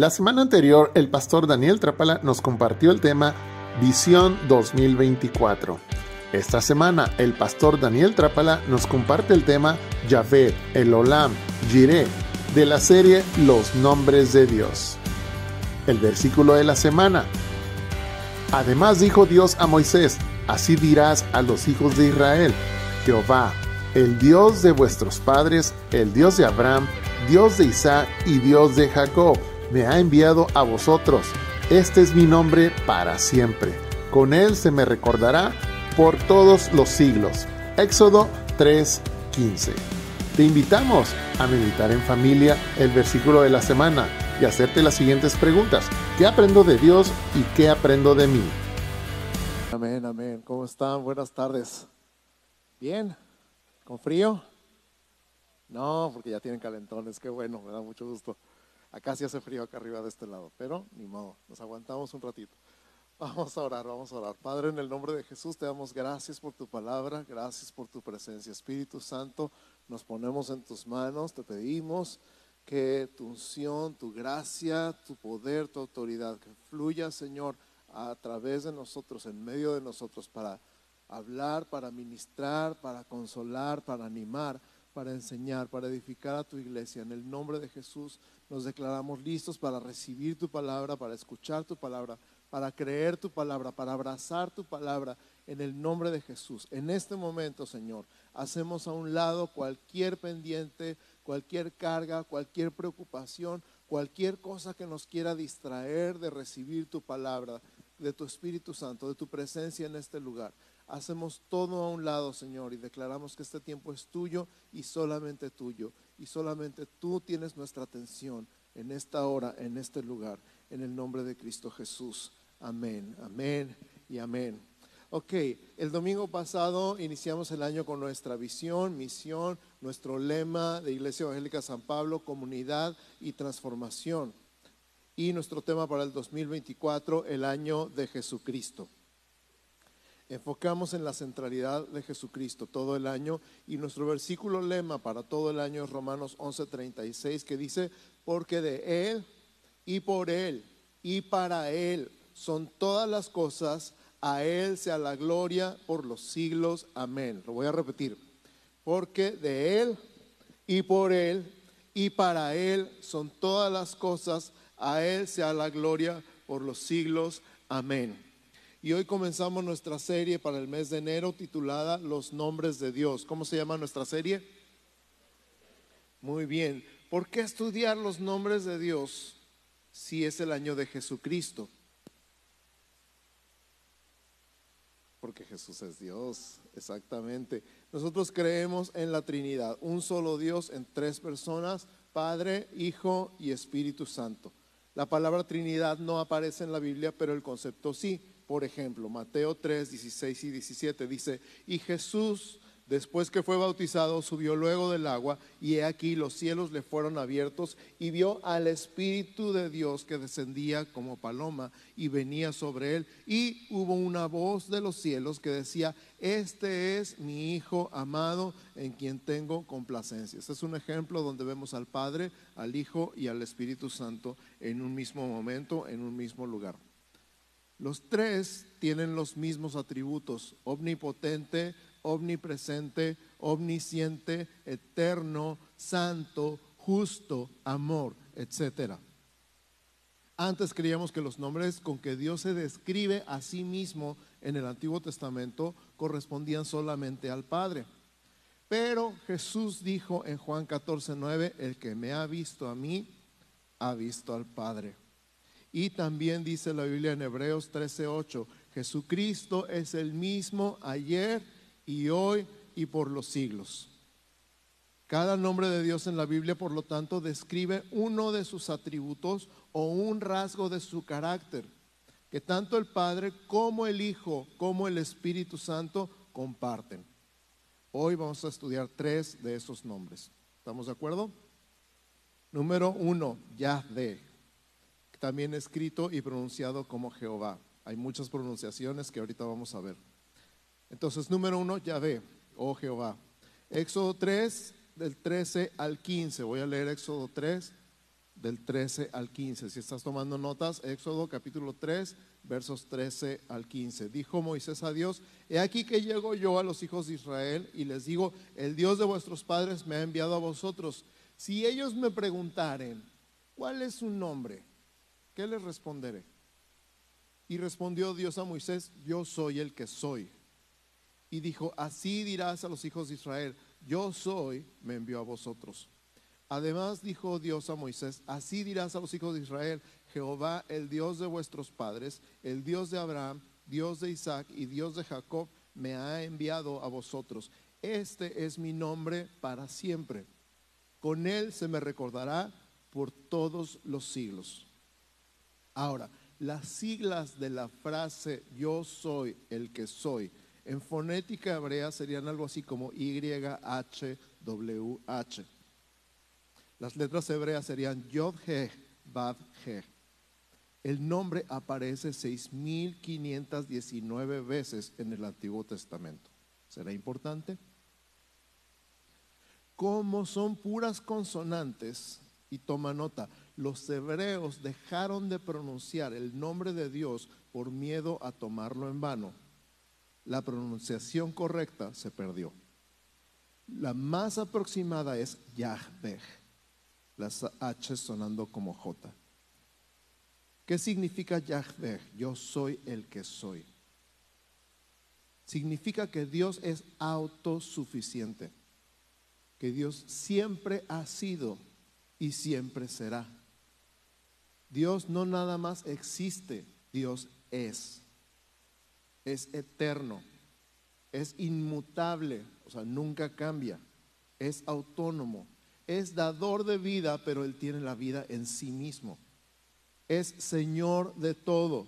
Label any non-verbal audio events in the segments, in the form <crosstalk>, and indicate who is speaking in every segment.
Speaker 1: La semana anterior, el pastor Daniel Trapala nos compartió el tema Visión 2024. Esta semana, el pastor Daniel Trapala nos comparte el tema Yahvé, el Olam, Jireh, de la serie Los Nombres de Dios. El versículo de la semana. Además dijo Dios a Moisés, así dirás a los hijos de Israel, Jehová, el Dios de vuestros padres, el Dios de Abraham, Dios de Isaac y Dios de Jacob, me ha enviado a vosotros. Este es mi nombre para siempre. Con él se me recordará por todos los siglos. Éxodo 3:15. Te invitamos a meditar en familia el versículo de la semana y hacerte las siguientes preguntas. ¿Qué aprendo de Dios y qué aprendo de mí?
Speaker 2: Amén, amén. ¿Cómo están? Buenas tardes. Bien, ¿con frío? No, porque ya tienen calentones, qué bueno, me da mucho gusto. Acá sí hace frío acá arriba de este lado, pero ni modo, nos aguantamos un ratito. Vamos a orar, vamos a orar. Padre, en el nombre de Jesús te damos gracias por tu palabra, gracias por tu presencia. Espíritu Santo, nos ponemos en tus manos, te pedimos que tu unción, tu gracia, tu poder, tu autoridad, que fluya, Señor, a través de nosotros, en medio de nosotros, para hablar, para ministrar, para consolar, para animar, para enseñar, para edificar a tu iglesia. En el nombre de Jesús nos declaramos listos para recibir tu palabra, para escuchar tu palabra, para creer tu palabra, para abrazar tu palabra en el nombre de Jesús. En este momento, Señor, hacemos a un lado cualquier pendiente, cualquier carga, cualquier preocupación, cualquier cosa que nos quiera distraer de recibir tu palabra, de tu Espíritu Santo, de tu presencia en este lugar. Hacemos todo a un lado, Señor, y declaramos que este tiempo es tuyo y solamente tuyo. Y solamente tú tienes nuestra atención en esta hora, en este lugar, en el nombre de Cristo Jesús. Amén, amén y amén. Ok, el domingo pasado iniciamos el año con nuestra visión, misión, nuestro lema de Iglesia Evangélica San Pablo, comunidad y transformación. Y nuestro tema para el 2024, el año de Jesucristo. Enfocamos en la centralidad de Jesucristo todo el año y nuestro versículo lema para todo el año es Romanos 11:36 que dice, porque de Él y por Él y para Él son todas las cosas, a Él sea la gloria por los siglos. Amén. Lo voy a repetir. Porque de Él y por Él y para Él son todas las cosas, a Él sea la gloria por los siglos. Amén. Y hoy comenzamos nuestra serie para el mes de enero titulada Los nombres de Dios. ¿Cómo se llama nuestra serie? Muy bien. ¿Por qué estudiar los nombres de Dios si es el año de Jesucristo? Porque Jesús es Dios, exactamente. Nosotros creemos en la Trinidad, un solo Dios en tres personas, Padre, Hijo y Espíritu Santo. La palabra Trinidad no aparece en la Biblia, pero el concepto sí. Por ejemplo, Mateo 3, 16 y 17 dice, y Jesús Después que fue bautizado, subió luego del agua y he aquí los cielos le fueron abiertos y vio al Espíritu de Dios que descendía como paloma y venía sobre él. Y hubo una voz de los cielos que decía, este es mi Hijo amado en quien tengo complacencia. Este es un ejemplo donde vemos al Padre, al Hijo y al Espíritu Santo en un mismo momento, en un mismo lugar. Los tres tienen los mismos atributos, omnipotente, omnipresente, omnisciente, eterno, santo, justo, amor, etc. Antes creíamos que los nombres con que Dios se describe a sí mismo en el Antiguo Testamento correspondían solamente al Padre. Pero Jesús dijo en Juan 14, 9, el que me ha visto a mí, ha visto al Padre. Y también dice la Biblia en Hebreos 13, 8, Jesucristo es el mismo ayer, y hoy y por los siglos. Cada nombre de Dios en la Biblia, por lo tanto, describe uno de sus atributos o un rasgo de su carácter, que tanto el Padre como el Hijo como el Espíritu Santo comparten. Hoy vamos a estudiar tres de esos nombres. ¿Estamos de acuerdo? Número uno, Yahvé, también escrito y pronunciado como Jehová. Hay muchas pronunciaciones que ahorita vamos a ver. Entonces, número uno, Yahvé, oh Jehová. Éxodo 3, del 13 al 15. Voy a leer Éxodo 3, del 13 al 15. Si estás tomando notas, Éxodo capítulo 3, versos 13 al 15. Dijo Moisés a Dios, he aquí que llego yo a los hijos de Israel y les digo, el Dios de vuestros padres me ha enviado a vosotros. Si ellos me preguntaren, ¿cuál es su nombre? ¿Qué les responderé? Y respondió Dios a Moisés, yo soy el que soy. Y dijo, así dirás a los hijos de Israel, yo soy, me envió a vosotros. Además dijo Dios a Moisés, así dirás a los hijos de Israel, Jehová, el Dios de vuestros padres, el Dios de Abraham, Dios de Isaac y Dios de Jacob, me ha enviado a vosotros. Este es mi nombre para siempre. Con él se me recordará por todos los siglos. Ahora, las siglas de la frase yo soy el que soy en fonética hebrea serían algo así como YHWH. Las letras hebreas serían Yod He, Bad He. El nombre aparece 6.519 veces en el Antiguo Testamento. ¿Será importante? Como son puras consonantes, y toma nota, los hebreos dejaron de pronunciar el nombre de Dios por miedo a tomarlo en vano. La pronunciación correcta se perdió. La más aproximada es Yahweh las H sonando como J. ¿Qué significa Yahweh? Yo soy el que soy. Significa que Dios es autosuficiente, que Dios siempre ha sido y siempre será. Dios no nada más existe, Dios es. Es eterno, es inmutable, o sea, nunca cambia, es autónomo, es dador de vida, pero Él tiene la vida en sí mismo. Es Señor de todo.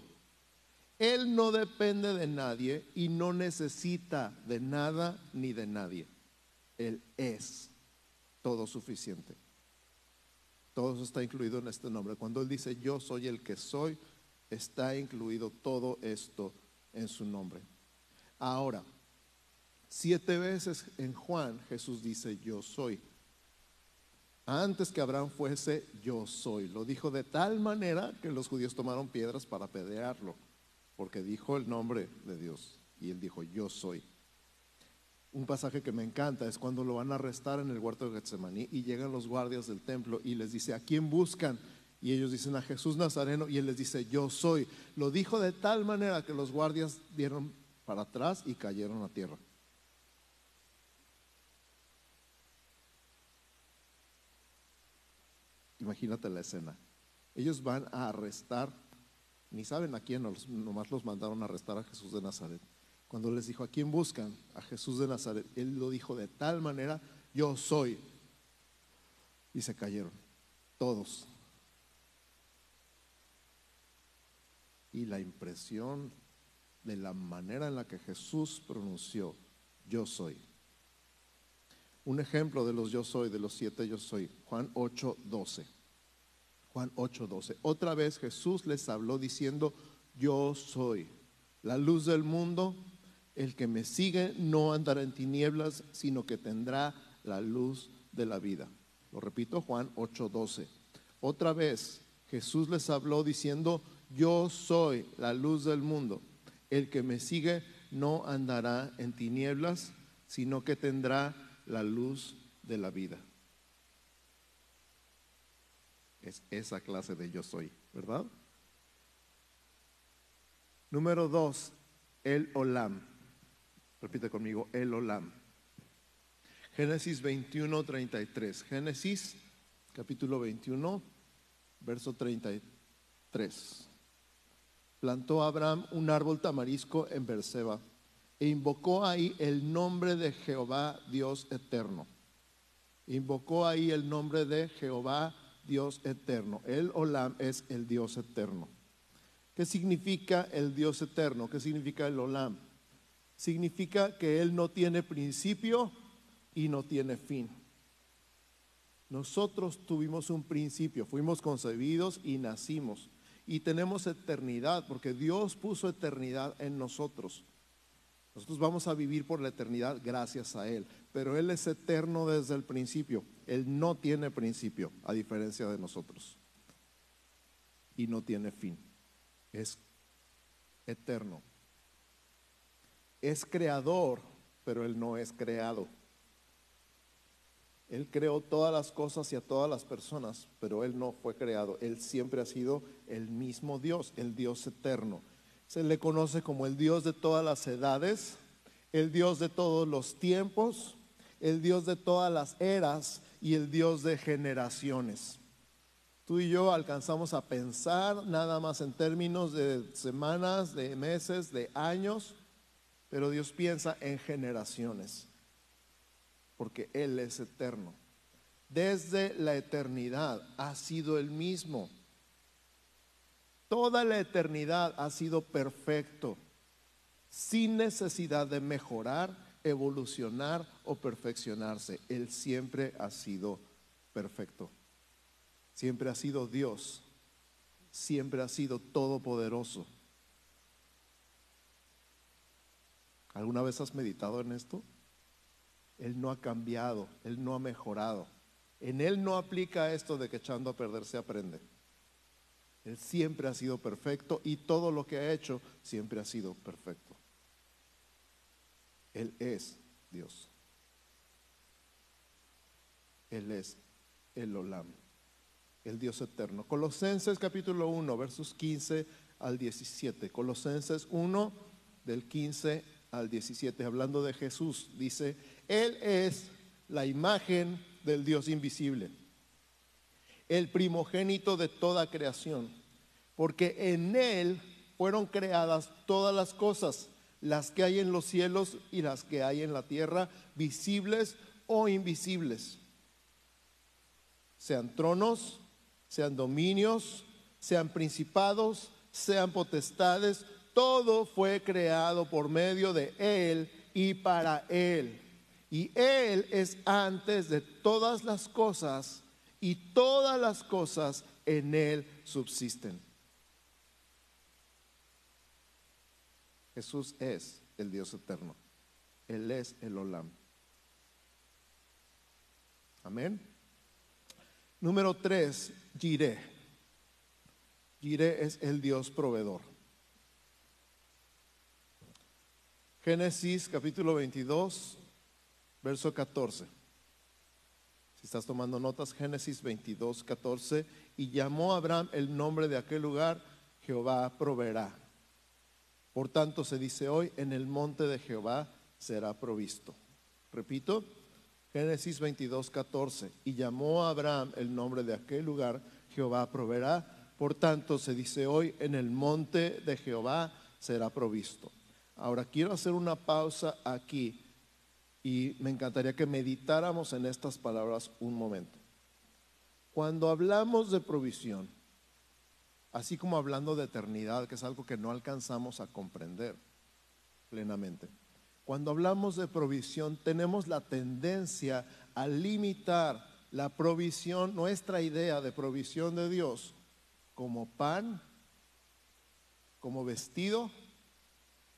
Speaker 2: Él no depende de nadie y no necesita de nada ni de nadie. Él es todo suficiente. Todo eso está incluido en este nombre. Cuando Él dice yo soy el que soy, está incluido todo esto en su nombre. Ahora, siete veces en Juan Jesús dice yo soy antes que Abraham fuese, yo soy. Lo dijo de tal manera que los judíos tomaron piedras para pedearlo, porque dijo el nombre de Dios. Y él dijo, yo soy. Un pasaje que me encanta es cuando lo van a arrestar en el huerto de Getsemaní y llegan los guardias del templo y les dice, ¿a quién buscan? Y ellos dicen a Jesús Nazareno y él les dice, yo soy. Lo dijo de tal manera que los guardias dieron para atrás y cayeron a tierra. Imagínate la escena. Ellos van a arrestar, ni saben a quién, nomás los mandaron a arrestar a Jesús de Nazaret. Cuando les dijo, ¿a quién buscan? A Jesús de Nazaret. Él lo dijo de tal manera, yo soy. Y se cayeron, todos. Y la impresión de la manera en la que Jesús pronunció, yo soy. Un ejemplo de los yo soy, de los siete yo soy, Juan 8, 12. Juan 8, 12. Otra vez Jesús les habló diciendo, yo soy la luz del mundo, el que me sigue no andará en tinieblas, sino que tendrá la luz de la vida. Lo repito, Juan 8, 12. Otra vez Jesús les habló diciendo, yo soy la luz del mundo, el que me sigue no andará en tinieblas, sino que tendrá la luz de la vida. Es esa clase de yo soy, ¿verdad? Número dos, el Olam. Repite conmigo, el Olam. Génesis 21, 33. Génesis capítulo 21, verso 33. Plantó Abraham un árbol tamarisco en Berseba e invocó ahí el nombre de Jehová Dios eterno. Invocó ahí el nombre de Jehová Dios eterno. El Olam es el Dios eterno. ¿Qué significa el Dios eterno? ¿Qué significa el Olam? Significa que Él no tiene principio y no tiene fin. Nosotros tuvimos un principio, fuimos concebidos y nacimos. Y tenemos eternidad, porque Dios puso eternidad en nosotros. Nosotros vamos a vivir por la eternidad gracias a Él, pero Él es eterno desde el principio. Él no tiene principio, a diferencia de nosotros. y no tiene fin. Es eterno. Es creador, pero Él no es creado. Él creó todas las cosas y a todas las personas, pero Él no fue creado. Él siempre ha sido el mismo Dios, el Dios eterno. Se le conoce como el Dios de todas las edades, el Dios de todos los tiempos, el Dios de todas las eras y el Dios de generaciones. Tú y yo alcanzamos a pensar nada más en términos de semanas, de meses, de años, pero Dios piensa en generaciones porque Él es eterno. Desde la eternidad ha sido el mismo. Toda la eternidad ha sido perfecto, sin necesidad de mejorar, evolucionar o perfeccionarse. Él siempre ha sido perfecto. Siempre ha sido Dios. Siempre ha sido todopoderoso. ¿Alguna vez has meditado en esto? Él no ha cambiado, Él no ha mejorado. En Él no aplica esto de que echando a perder se aprende. Él siempre ha sido perfecto y todo lo que ha hecho siempre ha sido perfecto. Él es Dios. Él es el Olam, el Dios eterno. Colosenses capítulo 1, versos 15 al 17. Colosenses 1, del 15 al 17, hablando de Jesús, dice, Él es la imagen del Dios invisible, el primogénito de toda creación, porque en Él fueron creadas todas las cosas, las que hay en los cielos y las que hay en la tierra, visibles o invisibles, sean tronos, sean dominios, sean principados, sean potestades, todo fue creado por medio de Él y para Él. Y Él es antes de todas las cosas y todas las cosas en Él subsisten. Jesús es el Dios eterno. Él es el Olam. Amén. Número tres, Jireh. Jireh es el Dios proveedor. Génesis capítulo 22, verso 14. Si estás tomando notas, Génesis 22, 14. Y llamó a Abraham el nombre de aquel lugar, Jehová proveerá. Por tanto se dice hoy, en el monte de Jehová será provisto. Repito, Génesis 22, 14. Y llamó a Abraham el nombre de aquel lugar, Jehová proveerá. Por tanto se dice hoy, en el monte de Jehová será provisto. Ahora quiero hacer una pausa aquí y me encantaría que meditáramos en estas palabras un momento. Cuando hablamos de provisión, así como hablando de eternidad, que es algo que no alcanzamos a comprender plenamente, cuando hablamos de provisión tenemos la tendencia a limitar la provisión, nuestra idea de provisión de Dios, como pan, como vestido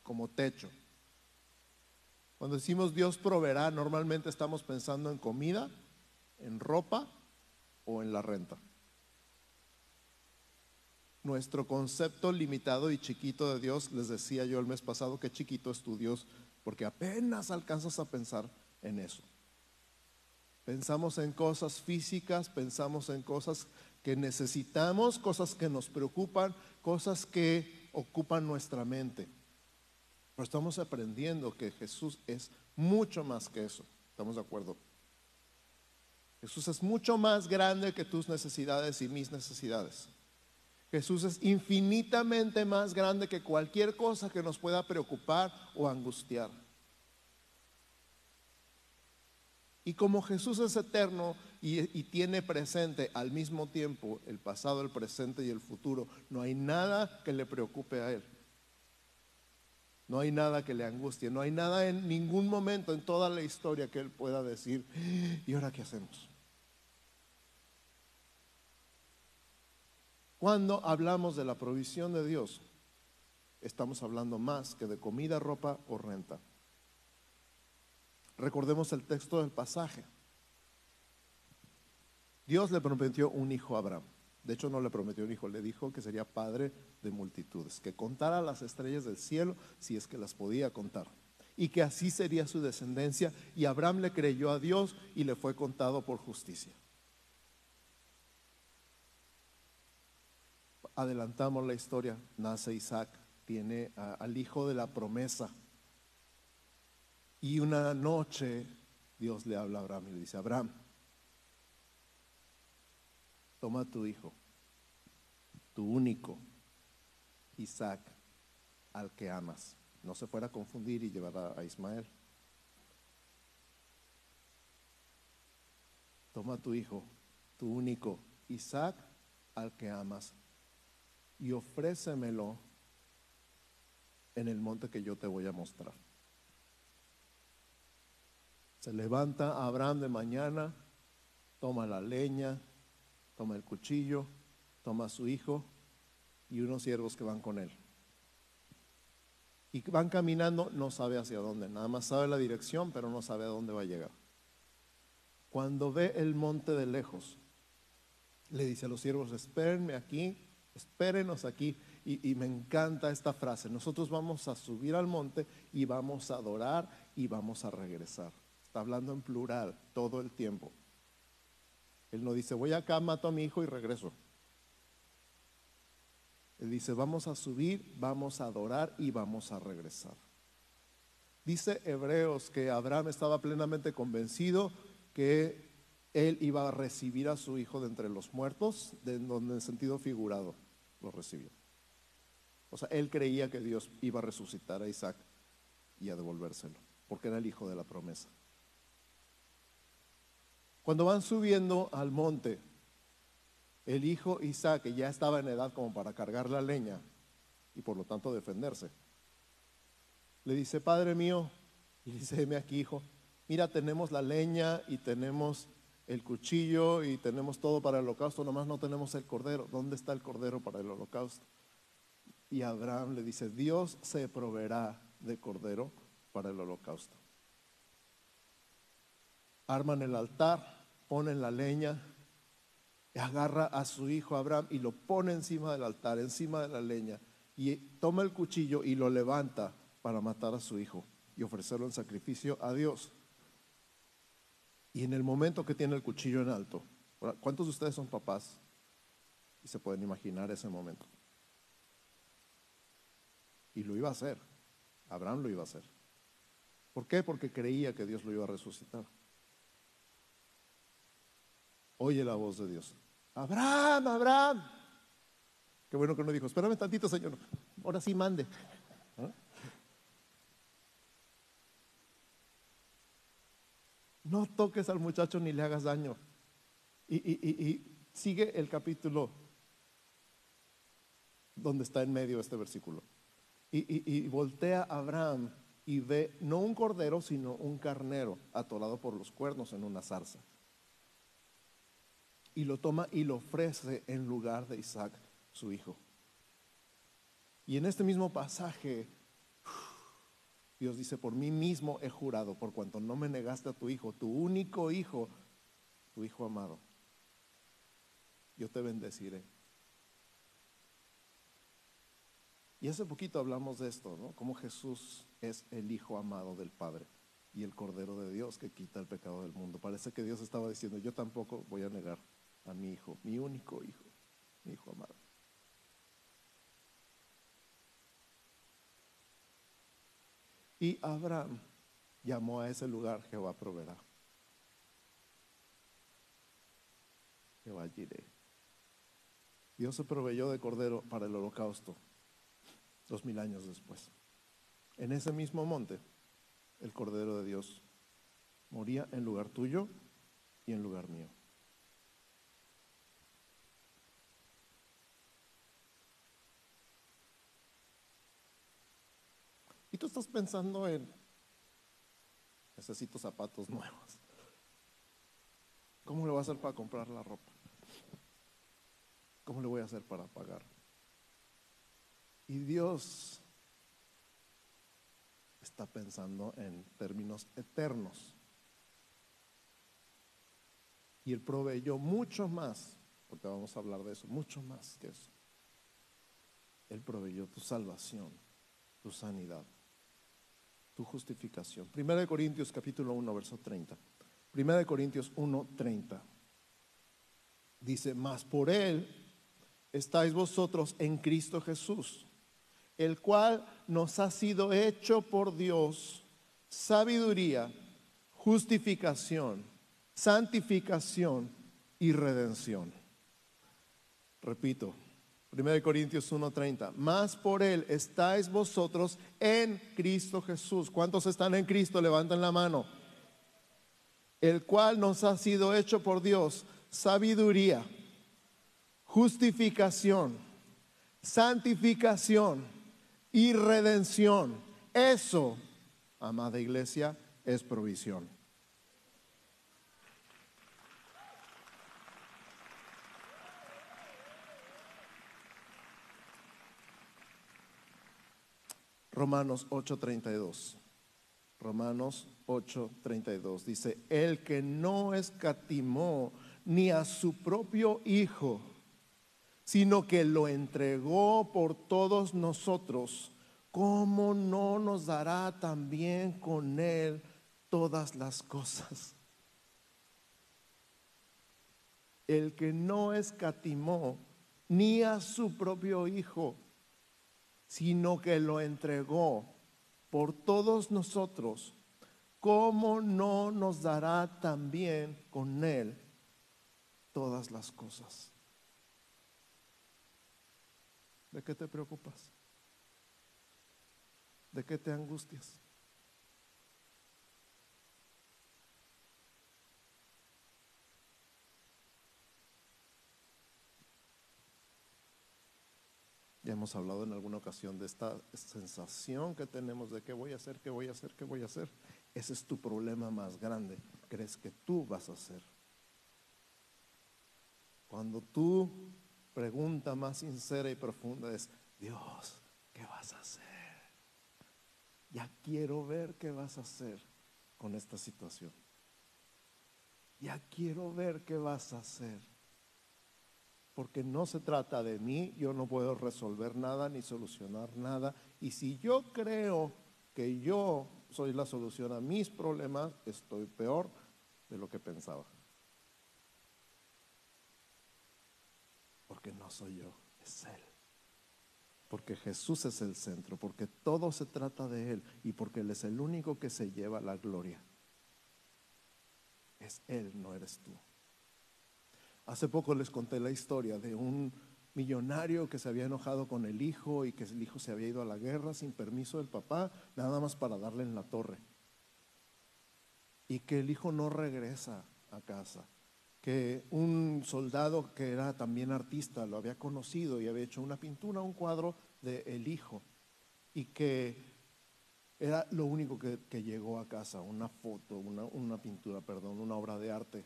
Speaker 2: como techo. Cuando decimos Dios proveerá, normalmente estamos pensando en comida, en ropa o en la renta. Nuestro concepto limitado y chiquito de Dios, les decía yo el mes pasado que chiquito es tu Dios, porque apenas alcanzas a pensar en eso. Pensamos en cosas físicas, pensamos en cosas que necesitamos, cosas que nos preocupan, cosas que ocupan nuestra mente. Pero estamos aprendiendo que Jesús es mucho más que eso. ¿Estamos de acuerdo? Jesús es mucho más grande que tus necesidades y mis necesidades. Jesús es infinitamente más grande que cualquier cosa que nos pueda preocupar o angustiar. Y como Jesús es eterno y, y, tiene presente al mismo tiempo el pasado, el presente y el futuro, no hay nada que le preocupe a Él. No hay nada que le angustie, no hay nada en ningún momento en toda la historia que él pueda decir, ¿y ahora qué hacemos? Cuando hablamos de la provisión de Dios, estamos hablando más que de comida, ropa o renta. Recordemos el texto del pasaje. Dios le prometió un hijo a Abraham. De hecho, no le prometió un hijo, le dijo que sería padre de multitudes, que contara las estrellas del cielo si es que las podía contar, y que así sería su descendencia. Y Abraham le creyó a Dios y le fue contado por justicia. Adelantamos la historia, nace Isaac, tiene al hijo de la promesa. Y una noche Dios le habla a Abraham y le dice, Abraham, toma tu hijo, tu único, Isaac, al que amas. No se fuera a confundir y llevar a, Ismael. Toma tu hijo, tu único, Isaac, al que amas, y ofrécemelo en el monte que yo te voy a mostrar. Se levanta Abraham de mañana, toma la leña, toma el cuchillo, toma a su hijo y unos siervos que van con él. Y van caminando, no sabe hacia dónde, nada más sabe la dirección, pero no sabe a dónde va a llegar. Cuando ve el monte de lejos, le dice a los siervos, espérenme aquí, espérenos aquí. Y, y, me encanta esta frase, nosotros vamos a subir al monte y vamos a adorar y vamos a regresar. Está hablando en plural todo el tiempo. Él no dice, voy acá, mato a mi hijo y regreso. Él dice, vamos a subir, vamos a adorar y vamos a regresar. Dice Hebreos que Abraham estaba plenamente convencido que él iba a recibir a su hijo de entre los muertos, de donde en sentido figurado lo recibió. O sea, él creía que Dios iba a resucitar a Isaac y a devolvérselo, porque era el hijo de la promesa. Cuando van subiendo al monte, el hijo Isaac, que ya estaba en edad como para cargar la leña y por lo tanto defenderse, le dice, Padre mío, y dice, deme aquí, hijo, mira, tenemos la leña y tenemos el cuchillo y tenemos todo para el holocausto, nomás no tenemos el cordero. ¿Dónde está el cordero para el holocausto? Y Abraham le dice, Dios se proveerá de cordero para el holocausto. Arman el altar, ponen la leña, agarra a su hijo Abraham y lo pone encima del altar, encima de la leña, y toma el cuchillo y lo levanta para matar a su hijo y ofrecerlo en sacrificio a Dios. Y en el momento que tiene el cuchillo en alto, ¿cuántos de ustedes son papás? Y se pueden imaginar ese momento. Y lo iba a hacer. Abraham lo iba a hacer. ¿Por qué? Porque creía que Dios lo iba a resucitar oye la voz de Dios. Abraham, Abraham. Qué bueno que no dijo, espérame tantito, Señor. Ahora sí mande. ¿Ah? No toques al muchacho ni le hagas daño. Y, sigue el capítulo donde está en medio este versículo. Y, voltea Abraham y ve no un cordero, sino un carnero atorado por los cuernos en una zarza y lo toma y lo ofrece en lugar de Isaac, su hijo. Y en este mismo pasaje, <sighs> Dios dice, por mí mismo he jurado, por cuanto no me negaste a tu hijo, tu único hijo, tu hijo amado, yo te bendeciré. Y hace poquito hablamos de esto, ¿no? Cómo Jesús es el Hijo amado del Padre y el Cordero de Dios que quita el pecado del mundo. Parece que Dios estaba diciendo, yo tampoco voy a negar a mi hijo, mi único hijo, mi hijo amado. Y Abraham llamó a ese lugar Jehová proveerá. Jehová diré. Dios se proveyó de cordero para el holocausto dos mil años después. En ese mismo monte, el cordero de Dios moría en lugar tuyo y en lugar mío. Y tú estás pensando en, necesito zapatos nuevos. ¿Cómo le voy a hacer para comprar la ropa? ¿Cómo le voy a hacer para pagar? Y Dios está pensando en términos eternos. Y Él proveyó mucho más porque vamos a hablar de eso, mucho más que eso. Él proveyó tu salvación, tu sanidad, tu justificación. Primera de Corintios capítulo 1, verso 30. Primera de Corintios 1, 30. Dice, mas por Él estáis vosotros en Cristo Jesús, el cual nos ha sido hecho por Dios sabiduría, justificación, santificación y redención. Repito, 1 Corintios 1:30, más por Él estáis vosotros en Cristo Jesús. ¿Cuántos están en Cristo? Levanten la mano. El cual nos ha sido hecho por Dios sabiduría, justificación, santificación y redención. Eso, amada iglesia, es provisión. Romanos 8:32. Romanos 8:32 dice, el que no escatimó ni a su propio Hijo, sino que lo entregó por todos nosotros, ¿cómo no nos dará también con Él todas las cosas? El que no escatimó ni a su propio Hijo, sino que lo entregó por todos nosotros, ¿cómo no nos dará también con Él todas las cosas? ¿De qué te preocupas? ¿De qué te angustias? Ya hemos hablado en alguna ocasión de esta sensación que tenemos de qué voy a hacer, qué voy a hacer, qué voy a hacer. Ese es tu problema más grande. Crees que tú vas a hacer. Cuando tu pregunta más sincera y profunda es, Dios, ¿qué vas a hacer? Ya quiero ver qué vas a hacer con esta situación. Ya quiero ver qué vas a hacer porque no se trata de mí, yo no puedo resolver nada ni solucionar nada. Y si yo creo que yo soy la solución a mis problemas, estoy peor de lo que pensaba. Porque no soy yo, es Él. Porque Jesús es el centro, porque todo se trata de Él y porque Él es el único que se lleva la gloria. Es Él, no eres tú. Hace poco les conté la historia de un millonario que se había enojado con el hijo y que el hijo se había ido a la guerra sin permiso del papá, nada más para darle en la torre. Y que el hijo no regresa a casa. Que un soldado que era también artista lo había conocido y había hecho una pintura, un cuadro de el hijo. Y que era lo único que, llegó a casa, una foto, una, una pintura, perdón, una obra de arte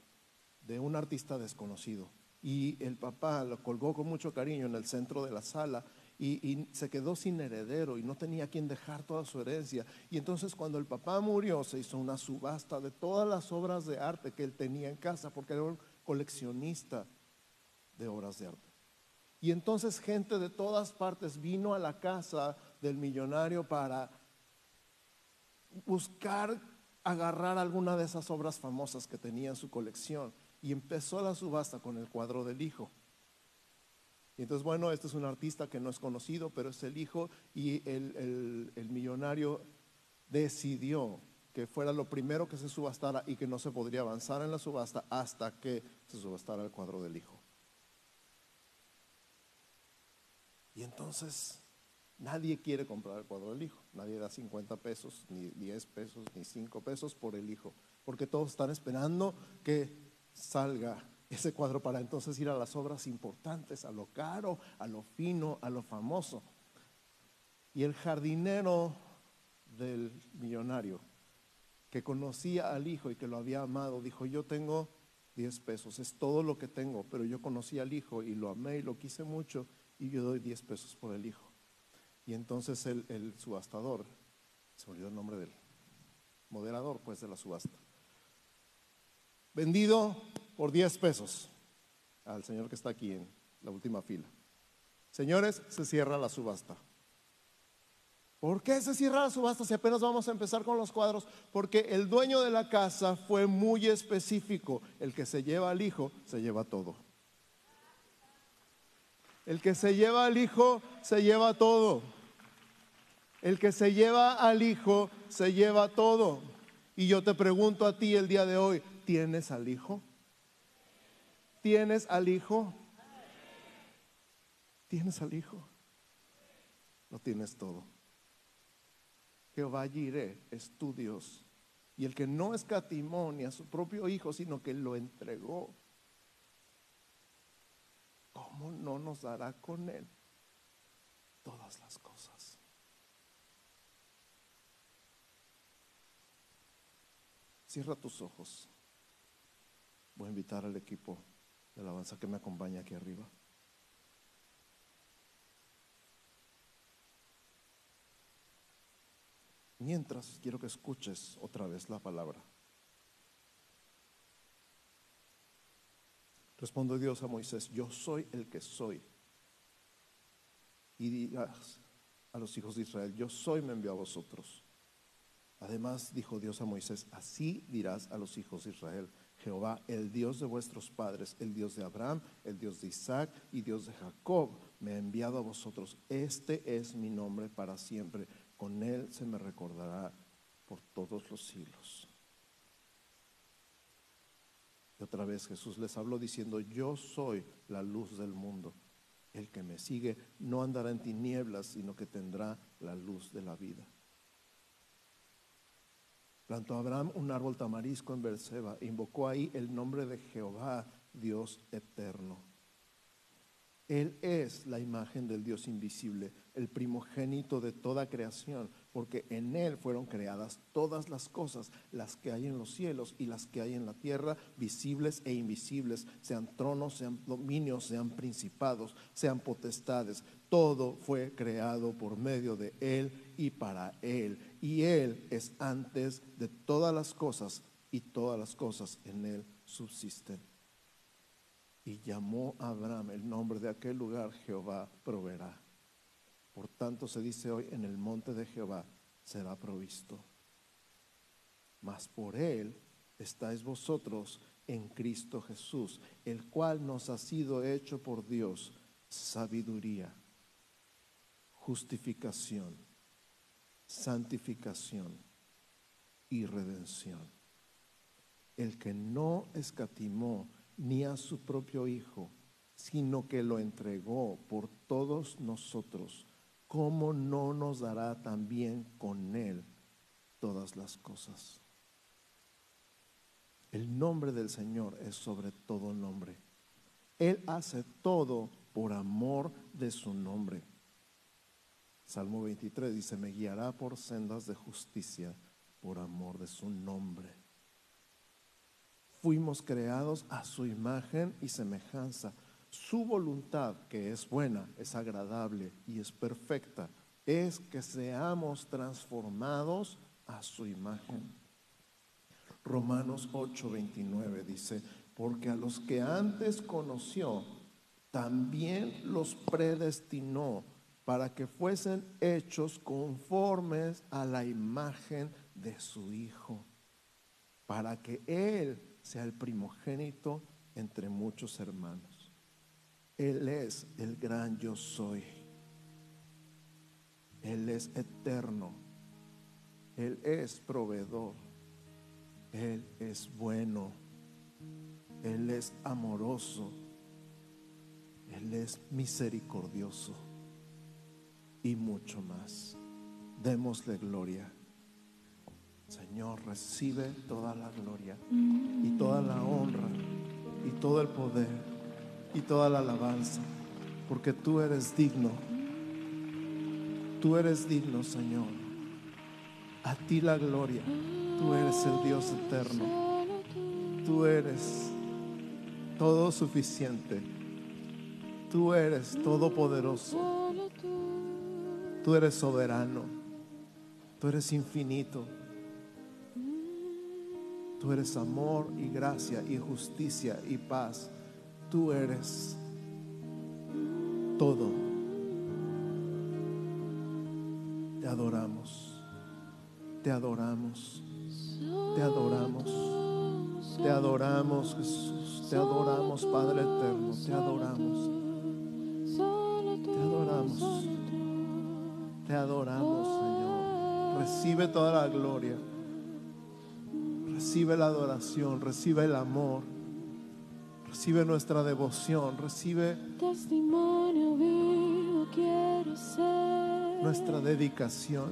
Speaker 2: de un artista desconocido. Y el papá lo colgó con mucho cariño en el centro de la sala y, se quedó sin heredero y no tenía quien dejar toda su herencia. Y entonces cuando el papá murió se hizo una subasta de todas las obras de arte que él tenía en casa porque era un coleccionista de obras de arte. Y entonces gente de todas partes vino a la casa del millonario para buscar agarrar alguna de esas obras famosas que tenía en su colección y empezó la subasta con el cuadro del hijo. Y entonces, bueno, este es un artista que no es conocido, pero es el hijo y el, el millonario decidió que fuera lo primero que se subastara y que no se podría avanzar en la subasta hasta que se subastara el cuadro del hijo. Y entonces nadie quiere comprar el cuadro del hijo. Nadie da 50 pesos, ni 10 pesos, ni 5 pesos por el hijo. Porque todos están esperando que salga ese cuadro para entonces ir a las obras importantes, a lo caro, a lo fino, a lo famoso. Y el jardinero del millonario, que conocía al hijo y que lo había amado, dijo, yo tengo 10 pesos, es todo lo que tengo, pero yo conocí al hijo y lo amé y lo quise mucho y yo doy 10 pesos por el hijo. Y entonces el, subastador, se me olvidó el nombre del moderador pues de la subasta, vendido por 10 pesos. al señor que está aquí en la última fila. Señores, se cierra la subasta. ¿Por qué se cierra la subasta si apenas vamos a empezar con los cuadros? Porque el dueño de la casa fue muy específico. El que se lleva al hijo, se lleva todo. El que se lleva al hijo, se lleva todo. El que se lleva al hijo, se lleva todo. Y yo te pregunto a ti el día de hoy, ¿tienes al hijo? ¿Tienes al hijo? ¿Tienes al hijo? Lo tienes todo. Jehová Jireh es tu Dios. Y el que no escatimó ni a su propio hijo, sino que lo entregó, ¿cómo no nos dará con él todas las cosas? Cierra tus ojos. Voy a invitar al equipo de alabanza que me acompaña aquí arriba. Mientras quiero que escuches otra vez la palabra. Respondió Dios a Moisés, yo soy el que soy. Y digas a los hijos de Israel, yo soy, me envió a vosotros. Además dijo Dios a Moisés, así dirás a los hijos de Israel, Jehová, el Dios de vuestros padres, el Dios de Abraham, el Dios de Isaac y Dios de Jacob, me ha enviado a vosotros. Este es mi nombre para siempre con Él se me recordará por todos los siglos. Y otra vez Jesús les habló diciendo, yo soy la luz del mundo. El que me sigue no andará en tinieblas, sino que tendrá la luz de la vida. Plantó Abraham un árbol tamarisco en Berseba invocó ahí el nombre de Jehová, Dios eterno. Él es la imagen del Dios invisible, el primogénito de toda creación, porque en Él fueron creadas todas las cosas, las que hay en los cielos y las que hay en la tierra, visibles e invisibles, sean tronos, sean dominios, sean principados, sean potestades. Todo fue creado por medio de Él y para Él. Y Él es antes de todas las cosas y todas las cosas en Él subsisten y llamó a Abraham el nombre de aquel lugar, Jehová proveerá. Por tanto se dice hoy, en el monte de Jehová será provisto. Mas por él estáis vosotros en Cristo Jesús, el cual nos ha sido hecho por Dios sabiduría, justificación, santificación y redención. El que no escatimó ni a su propio Hijo, sino que lo entregó por todos nosotros, ¿cómo no nos dará también con Él todas las cosas? El nombre del Señor es sobre todo nombre. Él hace todo por amor de su nombre. Salmo 23 dice, me guiará por sendas de justicia por amor de su nombre fuimos creados a su imagen y semejanza. Su voluntad, que es buena, es agradable y es perfecta, es que seamos transformados a su imagen. Romanos 8:29 dice, porque a los que antes conoció, también los predestinó para que fuesen hechos conformes a la imagen de su Hijo, para que Él sea el primogénito entre muchos hermanos. Él es el gran yo soy. Él es eterno. Él es proveedor. Él es bueno. Él es amoroso. Él es misericordioso. Y mucho más. Démosle gloria. Señor, recibe toda la gloria y toda la honra y todo el poder y toda la alabanza, porque tú eres digno. Tú eres digno, Señor. A ti la gloria. Tú eres el Dios eterno. Tú eres todo suficiente. Tú eres todopoderoso. Tú eres soberano. Tú eres infinito. Tú eres amor y gracia y justicia y paz Tú eres todo. Te adoramos. Te adoramos. Te adoramos. Te adoramos, Jesús. Te adoramos, Padre eterno. Te adoramos. Adoramos, Señor. Recibe toda la gloria. Recibe la adoración. Recibe el amor. Recibe nuestra devoción. Recibe
Speaker 3: Testimonio vivo quiero ser.
Speaker 2: nuestra dedicación.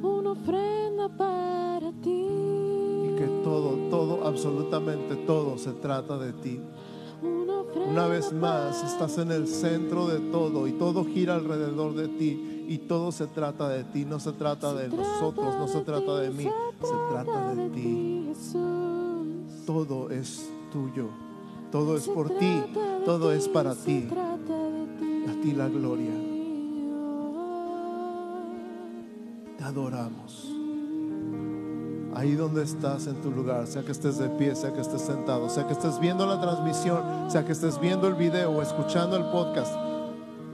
Speaker 3: Una ofrenda para ti.
Speaker 2: Y que todo, todo, absolutamente todo se trata de ti.
Speaker 3: Una,
Speaker 2: vez más, estás en el centro de todo y todo gira alrededor de ti y todo se trata de ti, no se trata de nosotros, no se trata de mí, se trata de ti. Todo es tuyo, todo es por ti, todo es para ti. A ti la gloria. Te adoramos. Ahí donde estás en tu lugar, sea que estés de pie, sea que estés sentado, sea que estés viendo la transmisión, sea que estés viendo el video o escuchando el podcast,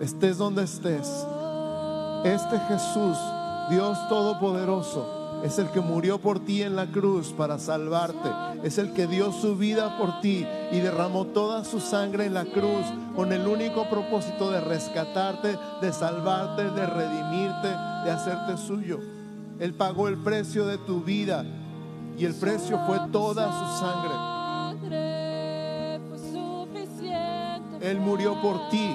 Speaker 2: estés donde estés. Este Jesús, Dios Todopoderoso, es el que murió por ti en la cruz para salvarte. Es el que dio su vida por ti y derramó toda su sangre en la cruz con el único propósito de rescatarte, de salvarte, de redimirte, de hacerte suyo. Él pagó el precio de tu vida y el precio fue toda su sangre. Él murió por ti.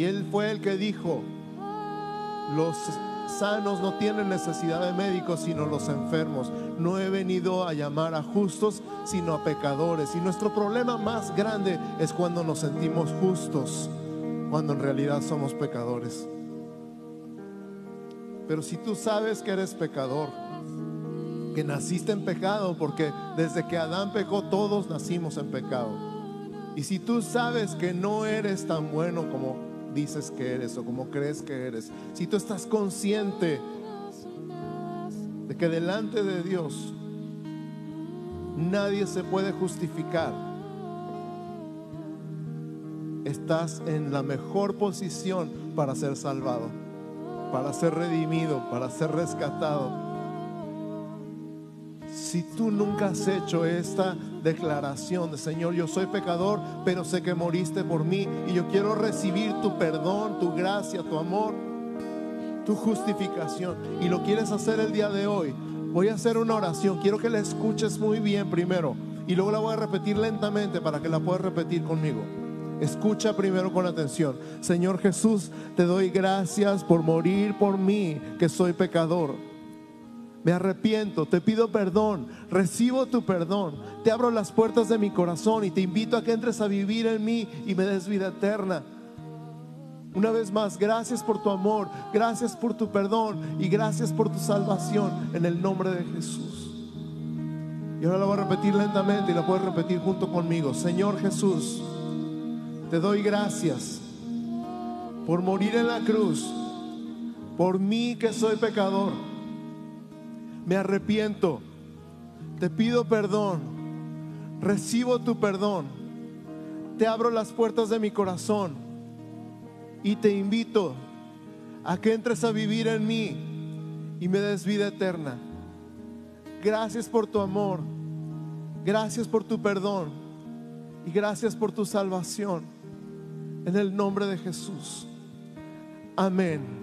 Speaker 2: Y Él fue el que dijo, los sanos no tienen necesidad de médicos, sino los enfermos. No he venido a llamar a justos, sino a pecadores. Y nuestro problema más grande es cuando nos sentimos justos, cuando en realidad somos pecadores. Pero si tú sabes que eres pecador, que naciste en pecado, porque desde que Adán pecó todos nacimos en pecado. Y si tú sabes que no eres tan bueno como dices que eres o como crees que eres, si tú estás consciente de que delante de Dios nadie se puede justificar, estás en la mejor posición para ser salvado, para ser redimido, para ser rescatado. Si tú nunca has hecho esta declaración de Señor, yo soy pecador, pero sé que moriste por mí y yo quiero recibir tu perdón, tu gracia, tu amor, tu justificación y lo quieres hacer el día de hoy, voy a hacer una oración. Quiero que la escuches muy bien primero y luego la voy a repetir lentamente para que la puedas repetir conmigo. Escucha primero con atención. Señor Jesús, te doy gracias por morir por mí, que soy pecador. Me arrepiento, te pido perdón, recibo tu perdón, te abro las puertas de mi corazón y te invito a que entres a vivir en mí y me des vida eterna. Una vez más, gracias por tu amor, gracias por tu perdón y gracias por tu salvación en el nombre de Jesús. Y ahora la voy a repetir lentamente y la puedes repetir junto conmigo. Señor Jesús, te doy gracias por morir en la cruz, por mí que soy pecador me arrepiento, te pido perdón, recibo tu perdón, te abro las puertas de mi corazón y te invito a que entres a vivir en mí y me des vida eterna. Gracias por tu amor, gracias por tu perdón y gracias por tu salvación. En el nombre de Jesús. Amén.